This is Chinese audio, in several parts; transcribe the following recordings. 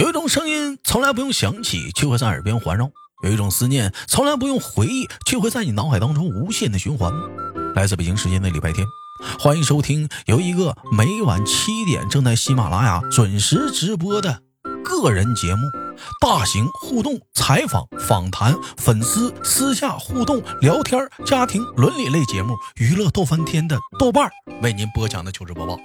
有一种声音从来不用响起，却会在耳边环绕；有一种思念从来不用回忆，却会在你脑海当中无限的循环。来自北京时间的礼拜天，欢迎收听由一个每晚七点正在喜马拉雅准时直播的个人节目。大型互动采访、访谈、粉丝私下互动聊天、家庭伦理类节目，娱乐逗翻天的豆瓣为您播讲的糗事播报。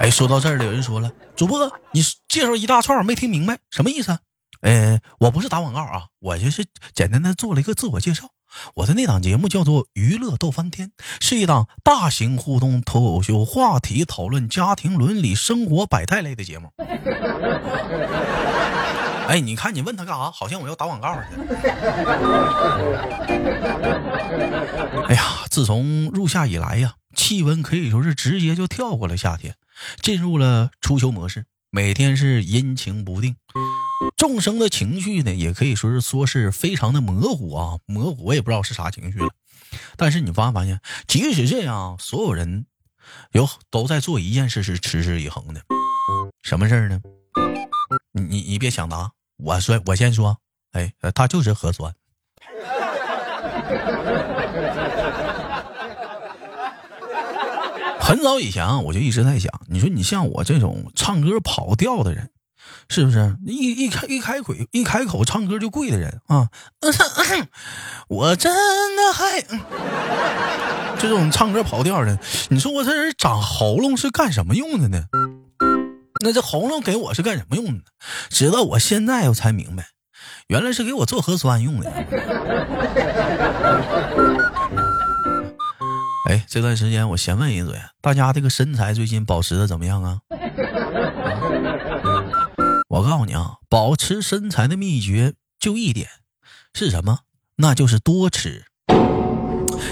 哎，说到这儿了，有人说了，主播你介绍一大串，没听明白什么意思？呃，我不是打广告啊，我就是简单的做了一个自我介绍。我的那档节目叫做《娱乐逗翻天》，是一档大型互动脱口秀，话题讨论家庭伦理、生活百态类的节目。哎，你看你问他干啥？好像我要打广告似的。哎呀，自从入夏以来呀，气温可以说是直接就跳过了夏天，进入了初秋模式，每天是阴晴不定。众生的情绪呢，也可以说是说是非常的模糊啊，模糊，我也不知道是啥情绪了。但是你发没发现，即使这样，所有人有都在做一件事，是持之以恒的。什么事儿呢？你你你别想答，我说我先说，哎，他就是核酸。很早以前啊，我就一直在想，你说你像我这种唱歌跑调的人。是不是一一开一开口一开口唱歌就跪的人啊？我真的还这种唱歌跑调的，你说我这人长喉咙是干什么用的呢？那这喉咙给我是干什么用的？直到我现在我才明白，原来是给我做核酸用的。哎，这段时间我先问一嘴，大家这个身材最近保持的怎么样啊？我告诉你啊，保持身材的秘诀就一点，是什么？那就是多吃。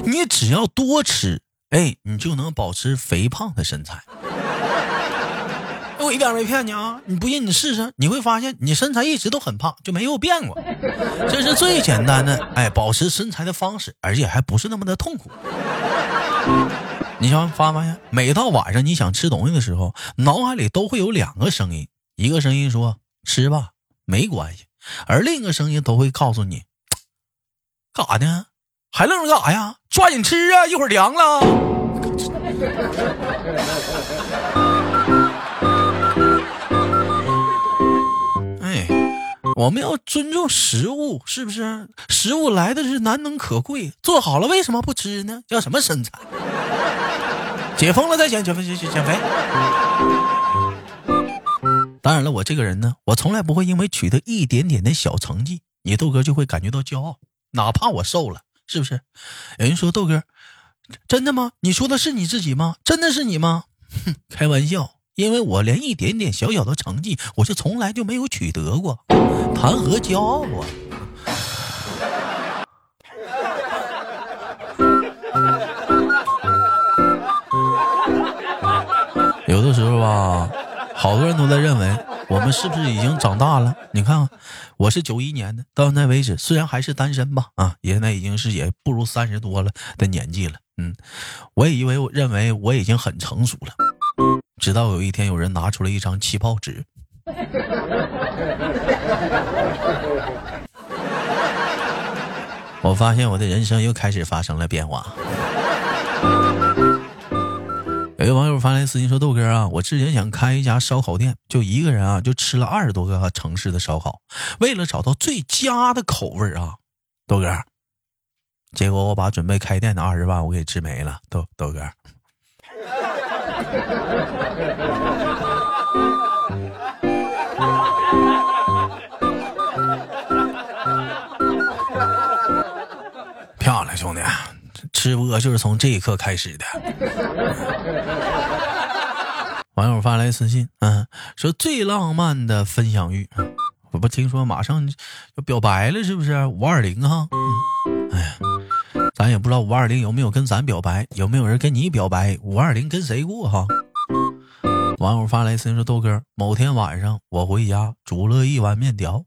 你只要多吃，哎，你就能保持肥胖的身材。我一点没骗你啊！你不信你试试，你会发现你身材一直都很胖，就没有变过。这是最简单的哎，保持身材的方式，而且还不是那么的痛苦。你想发发现，每到晚上你想吃东西的时候，脑海里都会有两个声音。一个声音说：“吃吧，没关系。”而另一个声音都会告诉你：“干啥呢？还愣着干啥呀？抓紧吃啊！一会儿凉了。”我们要尊重食物，是不是？食物来的是难能可贵，做好了为什么不吃呢？要什么身材？解封了再减，减肥，减减减肥。当然了，我这个人呢，我从来不会因为取得一点点的小成绩，你豆哥就会感觉到骄傲，哪怕我瘦了，是不是？有人说豆哥，真的吗？你说的是你自己吗？真的是你吗？哼，开玩笑，因为我连一点点小小的成绩，我是从来就没有取得过，谈何骄傲啊！有的时候吧。好多人都在认为我们是不是已经长大了？你看看，我是九一年的，到现在为止，虽然还是单身吧，啊，现在已经是也不如三十多了的年纪了。嗯，我也以为我认为我已经很成熟了，直到有一天有人拿出了一张气泡纸，我发现我的人生又开始发生了变化。有个网友发来私信说：“豆哥啊，我之前想开一家烧烤店，就一个人啊，就吃了二十多个城市的烧烤。为了找到最佳的口味啊，豆哥，结果我把准备开店的二十万我给吃没了。豆豆哥，漂亮，兄弟。”吃播就是从这一刻开始的。网友发来私信，嗯，说最浪漫的分享欲，我不听说马上要表白了，是不是？五二零哈，哎呀，咱也不知道五二零有没有跟咱表白，有没有人跟你表白？五二零跟谁过哈？网友发来私信说，豆哥，某天晚上我回家煮了一碗面条，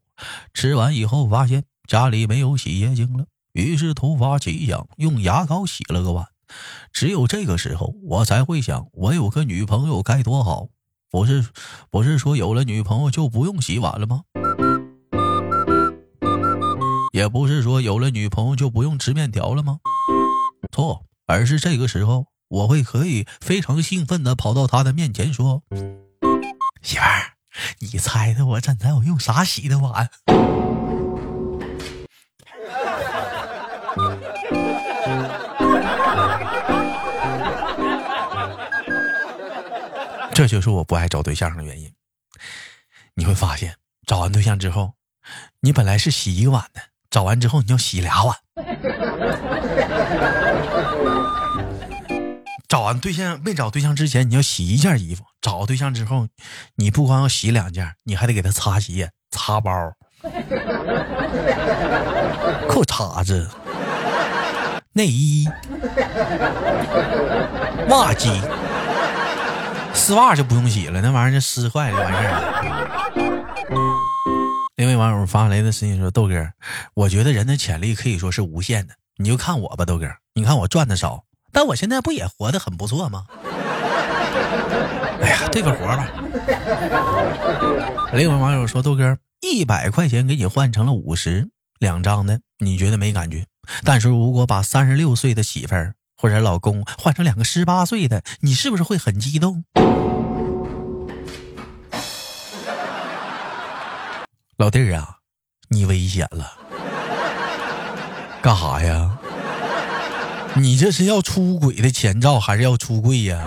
吃完以后发现家里没有洗洁精了。于是突发奇想，用牙膏洗了个碗。只有这个时候，我才会想，我有个女朋友该多好。不是不是说有了女朋友就不用洗碗了吗？也不是说有了女朋友就不用吃面条了吗？错，而是这个时候我会可以非常兴奋的跑到她的面前说：“媳妇儿，你猜猜我刚才我用啥洗的碗？” 这就是我不爱找对象的原因。你会发现，找完对象之后，你本来是洗一个碗的，找完之后你要洗俩碗。找完对象没找对象之前，你要洗一件衣服；找对象之后，你不光要洗两件，你还得给他擦鞋、擦包、裤衩子、内衣、袜机。丝袜就不用洗了，那玩意儿就湿坏了，完事儿。另位网友发来的私信说：“豆哥，我觉得人的潜力可以说是无限的，你就看我吧，豆哥，你看我赚的少，但我现在不也活得很不错吗？”哎呀，对个活吧。另一位网友说：“豆哥，一百块钱给你换成了五十两张的，你觉得没感觉？但是如果把三十六岁的媳妇儿……”或者老公换成两个十八岁的，你是不是会很激动？老弟儿啊，你危险了！干啥呀？你这是要出轨的前兆，还是要出柜呀？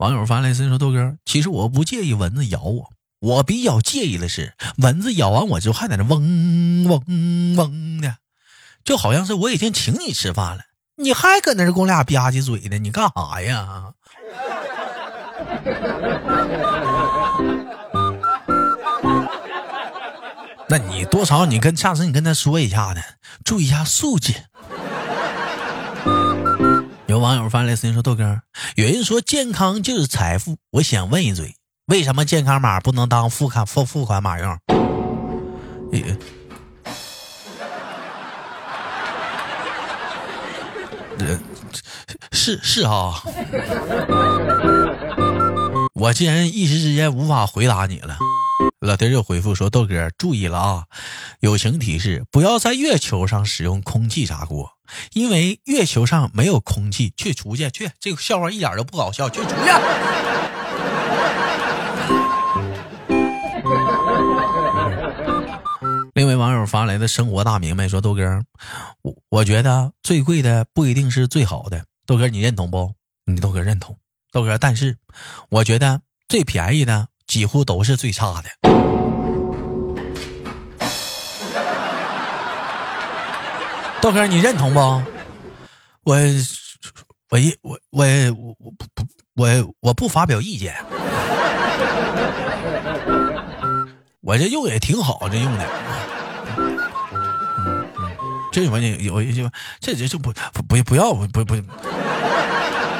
网友发来信说：“豆哥，其实我不介意蚊子咬我，我比较介意的是蚊子咬完我之后还在那嗡嗡嗡的。”就好像是我已经请你吃饭了，你还搁那跟我俩吧唧嘴呢？你干啥呀？那你多少你跟下次你跟他说一下呢，注意一下素质。有网友发来私信说：“豆哥，有人说健康就是财富，我想问一嘴，为什么健康码不能当付款付付款码用？”是是啊，我竟然一时之间无法回答你了，老弟又回复说：“豆哥，注意了啊，友情提示，不要在月球上使用空气炸锅，因为月球上没有空气。去出去，去，这个笑话一点都不搞笑，去出去。”另一位网友发来的生活大明白说：“豆哥，我我觉得最贵的不一定是最好的。豆哥，你认同不？你豆哥认同。豆哥，但是我觉得最便宜的几乎都是最差的。豆哥，你认同不？我我一我我我我不我我不发表意见。我这用也挺好，这用的。”这我你有一句，这这就不不不不要不不不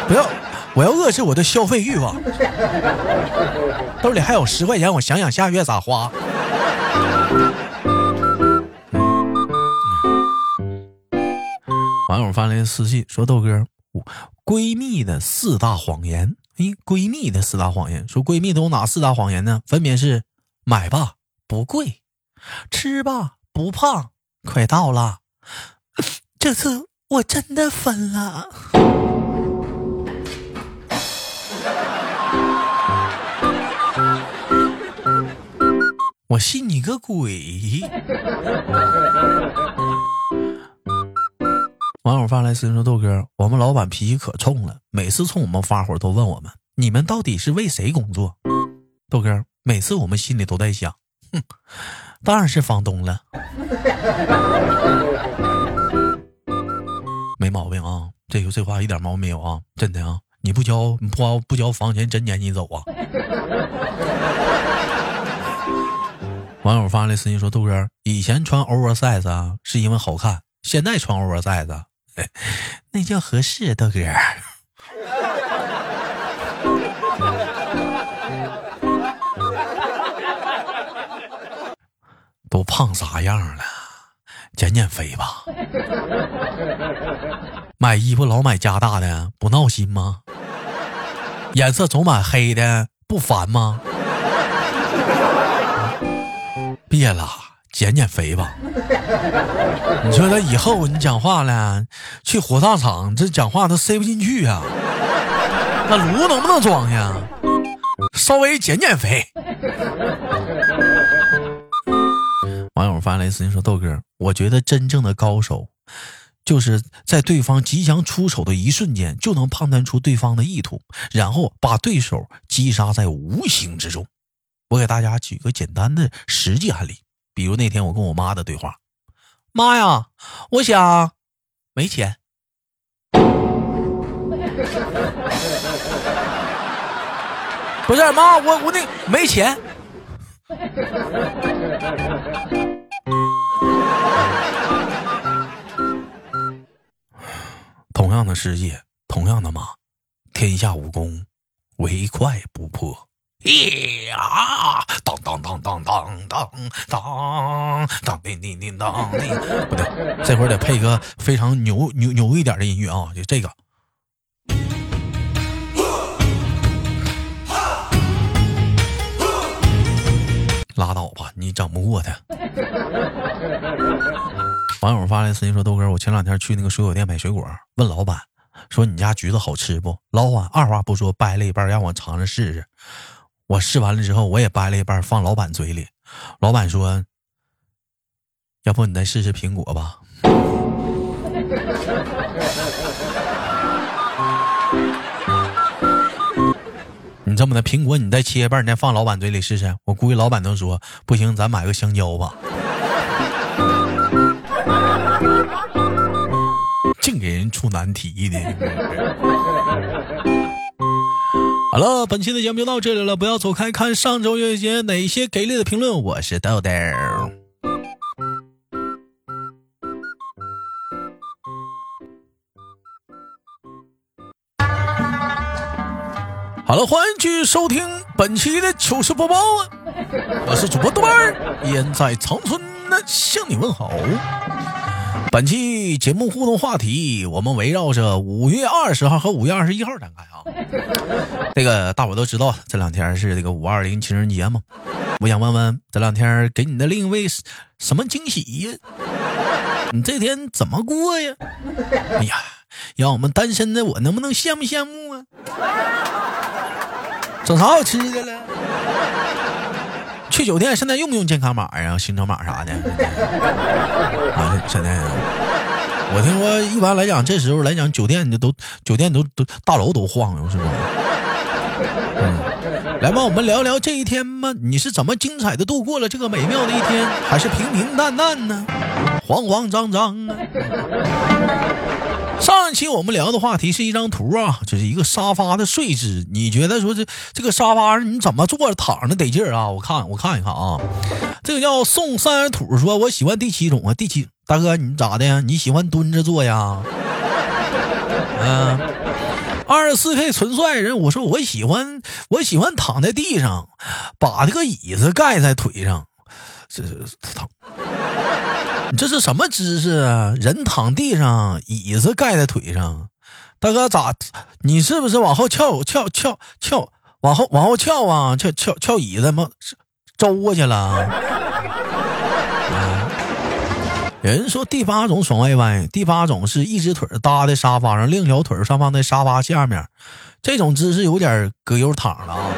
不要，我要遏制我的消费欲望。兜里还有十块钱，我想想下月咋花。网友发来私信说：“豆哥，闺蜜的四大谎言。哎，闺蜜的四大谎言，说闺蜜都有哪四大谎言呢？分别是：买吧不贵，吃吧不胖，快到了。”这次我真的分了，我信你个鬼！网友发来私信说：“豆哥，我们老板脾气可冲了，每次冲我们发火都问我们：你们到底是为谁工作？豆哥，每次我们心里都在想，哼，当然是房东了。”没毛病啊，这个这话一点毛病没有啊，真的啊，你不交你不交不交房钱，真撵你走啊！网友发来私信说：“豆哥，以前穿 oversize 啊，是因为好看，现在穿 oversize，那叫合适。”豆哥，都胖啥样了？减减肥吧，买衣服老买加大的，不闹心吗？颜色总买黑的，不烦吗？别了，减减肥吧。你说他以后你讲话了，去火葬场这讲话都塞不进去啊。那炉能不能装呀？稍微减减肥。网友发来私信说：“豆哥，我觉得真正的高手，就是在对方即将出手的一瞬间，就能判断出对方的意图，然后把对手击杀在无形之中。”我给大家举个简单的实际案例，比如那天我跟我妈的对话：“妈呀，我想没钱。”不是妈，我我那没钱。同样的世界，同样的马，天下武功，唯快不破。呀，当当当当当当当当叮叮叮当叮，不对，这会儿得配个非常牛牛牛一点的音乐啊，就这个。拉倒吧，你整不过他。网友发来私信说：“豆哥，我前两天去那个水果店买水果，问老板说你家橘子好吃不？老板二话不说掰了一半让我尝尝试试。我试完了之后，我也掰了一半放老板嘴里。老板说：要不你再试试苹果吧。”你这么的苹果，你再切一半，你再放老板嘴里试试。我估计老板都说不行，咱买个香蕉吧。净给人出难题的。好了，本期的节目就到这里了，不要走开，看上周有些哪些给力的评论。我是豆豆。好了，欢迎继续收听本期的糗事播报啊！我是主播豆瓣儿，依然在长春呢，向你问好。本期节目互动话题，我们围绕着五月二十号和五月二十一号展开啊。这个大伙都知道，这两天是这个五二零情人节嘛。我想问问，这两天给你的另一位什么惊喜呀？你这天怎么过呀？哎呀，让我们单身的我能不能羡慕羡慕啊？整啥好吃的了？去酒店现在用不用健康码呀、行程码啥的？现在我听说一般来讲，这时候来讲，酒店都酒店都都大楼都晃悠，是吧？嗯，来吧，我们聊聊这一天吧。你是怎么精彩的度过了这个美妙的一天，还是平平淡淡呢？慌慌张张啊！上一期我们聊的话题是一张图啊，就是一个沙发的睡姿。你觉得说这这个沙发你怎么坐着躺着得劲儿啊？我看我看一看啊，这个叫宋三土说，我喜欢第七种啊。第七大哥你咋的？你喜欢蹲着坐呀？嗯，二十四 K 纯帅人，我说我喜欢我喜欢躺在地上，把这个椅子盖在腿上，这是躺。这是什么姿势啊？人躺地上，椅子盖在腿上，大哥咋？你是不是往后翘翘翘翘？往后往后翘啊？翘翘翘椅子吗？周过去了。有人说第八种爽歪歪，第八种是一只腿搭在沙发上，另一条腿上放在沙发下面，这种姿势有点葛优躺了啊。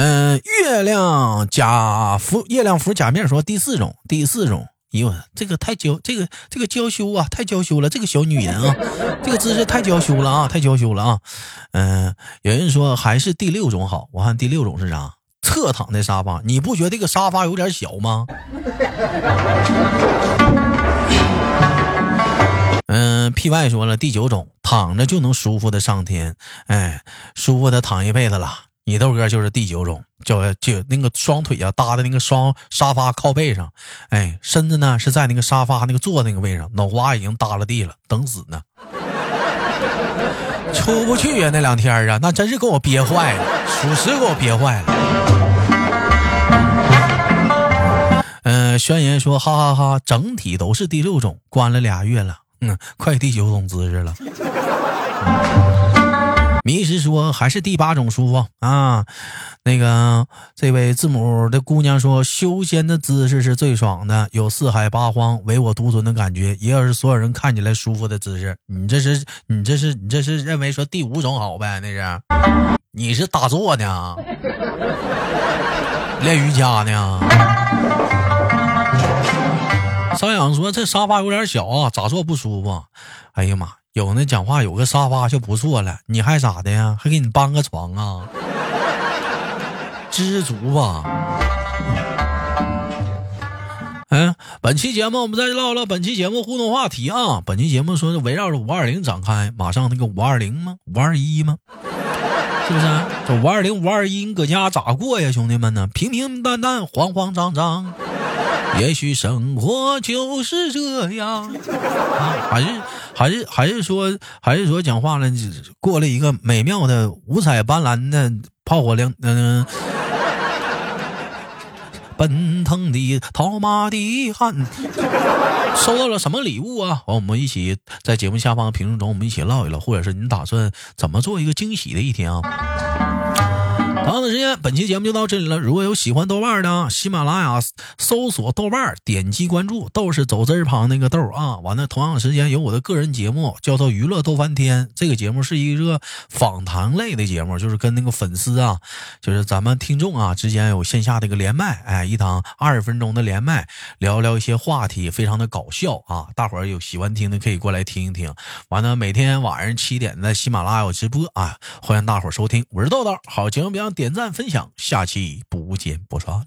嗯，月亮假服，月亮服假面说第四种，第四种，哎呦，这个太娇，这个这个娇羞啊，太娇羞了，这个小女人啊，这个姿势太娇羞了啊，太娇羞了啊。嗯，有人说还是第六种好，我看第六种是啥？侧躺在沙发，你不觉得这个沙发有点小吗？嗯，P Y 说了第九种，躺着就能舒服的上天，哎，舒服的躺一辈子了。你豆哥就是第九种，叫就那个双腿啊搭在那个双沙发靠背上，哎，身子呢是在那个沙发那个坐那个位上，脑瓜已经耷拉地了，等死呢，出不去呀那两天啊，那真是给我憋坏了，属实给我憋坏了。嗯，宣言说哈哈哈，整体都是第六种，关了俩月了，嗯，快第九种姿势了。迷失说还是第八种舒服啊。那个这位字母的姑娘说，修仙的姿势是最爽的，有四海八荒唯我独尊的感觉，也有是所有人看起来舒服的姿势。你这是你这是你这是认为说第五种好呗？那是你是打坐呢，练瑜伽呢？张阳说这沙发有点小啊，咋坐不舒服？哎呀妈，有那讲话有个沙发就不错了，你还咋的呀？还给你搬个床啊？知足吧。嗯，本期节目我们再唠唠本期节目互动话题啊。本期节目说是围绕着五二零展开，马上那个五二零吗？五二一吗？是不是？这五二零、五二一，你搁家咋过呀，兄弟们呢？平平淡淡，慌慌张张。也许生活就是这样啊，还是还是还是说还是说讲话了，过了一个美妙的五彩斑斓的炮火亮嗯。奔腾的套马的汉，收到了什么礼物啊？我们一起在节目下方评论中，我们一起唠一唠，或者是你打算怎么做一个惊喜的一天啊？同样的时间，本期节目就到这里了。如果有喜欢豆瓣的，喜马拉雅搜索豆瓣，点击关注。豆是走字旁那个豆啊。完了，同样的时间有我的个人节目，叫做娱乐豆翻天。这个节目是一个访谈类的节目，就是跟那个粉丝啊，就是咱们听众啊之间有线下的一个连麦，哎，一堂二十分钟的连麦，聊聊一些话题，非常的搞笑啊。大伙有喜欢听的可以过来听一听。完了，每天晚上七点在喜马拉雅直播啊，欢迎大伙收听。我是豆豆，好节目别忘。点赞分享，下期不见不散。